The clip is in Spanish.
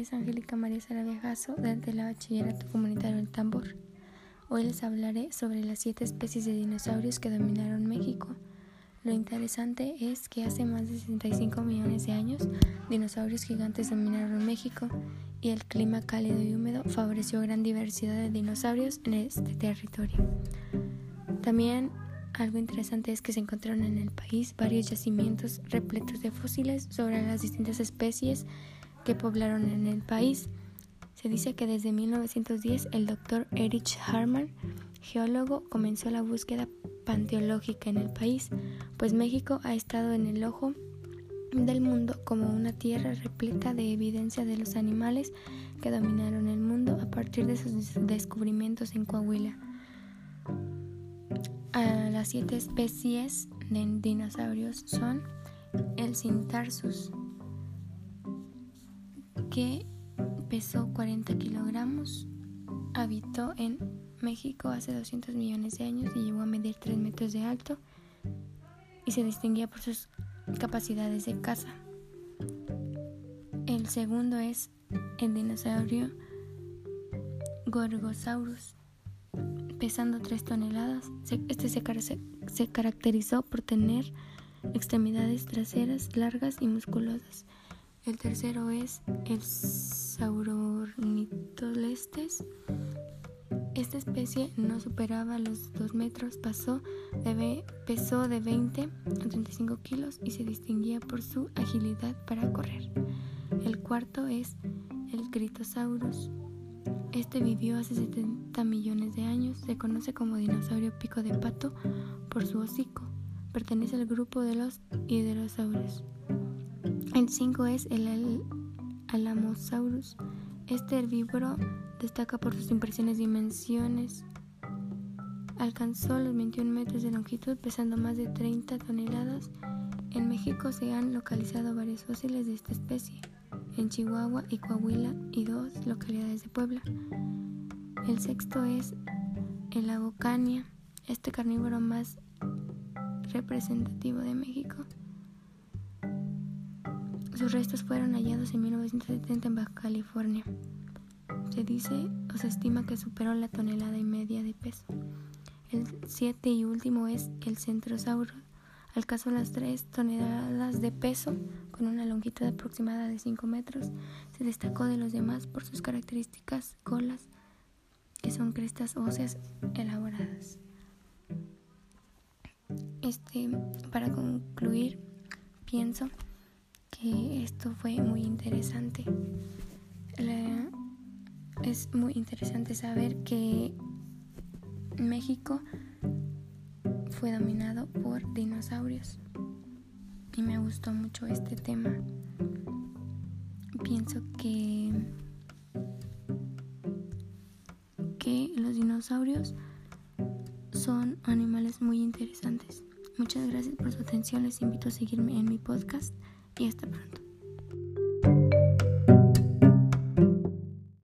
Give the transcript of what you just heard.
es Angélica María Saraviajazo desde la Bachillerato Comunitario El Tambor. Hoy les hablaré sobre las siete especies de dinosaurios que dominaron México. Lo interesante es que hace más de 65 millones de años, dinosaurios gigantes dominaron México y el clima cálido y húmedo favoreció gran diversidad de dinosaurios en este territorio. También algo interesante es que se encontraron en el país varios yacimientos repletos de fósiles sobre las distintas especies que poblaron en el país. Se dice que desde 1910 el doctor Erich Harman, geólogo, comenzó la búsqueda panteológica en el país, pues México ha estado en el ojo del mundo como una tierra repleta de evidencia de los animales que dominaron el mundo a partir de sus descubrimientos en Coahuila las siete especies de dinosaurios son el Cintarsus, que pesó 40 kilogramos, habitó en México hace 200 millones de años y llegó a medir 3 metros de alto y se distinguía por sus capacidades de caza. El segundo es el dinosaurio Gorgosaurus, pesando 3 toneladas. Este se, caracterizó por tener extremidades traseras largas y musculosas. El tercero es el Saurornitolestes. Esta especie no superaba los 2 metros, pasó de, pesó de 20 a 35 kilos y se distinguía por su agilidad para correr. El cuarto es el Critosaurus. Este vivió hace 70 millones de años. Se conoce como dinosaurio pico de pato por su hocico. Pertenece al grupo de los hidrosaurios. El 5 es el Alamosaurus. Este herbívoro destaca por sus impresiones dimensiones. Alcanzó los 21 metros de longitud, pesando más de 30 toneladas. En México se han localizado varios fósiles de esta especie en Chihuahua y Coahuila y dos localidades de Puebla. El sexto es el Abocania, este carnívoro más representativo de México. Sus restos fueron hallados en 1970 en Baja California. Se dice o se estima que superó la tonelada y media de peso. El siete y último es el Centrosauro, alcanzó las 3 toneladas de peso con una longitud aproximada de 5 metros. Se destacó de los demás por sus características colas, que son crestas óseas elaboradas. Este, para concluir, pienso esto fue muy interesante. es muy interesante saber que México fue dominado por dinosaurios y me gustó mucho este tema. Pienso que que los dinosaurios son animales muy interesantes. Muchas gracias por su atención, les invito a seguirme en mi podcast y hasta pronto.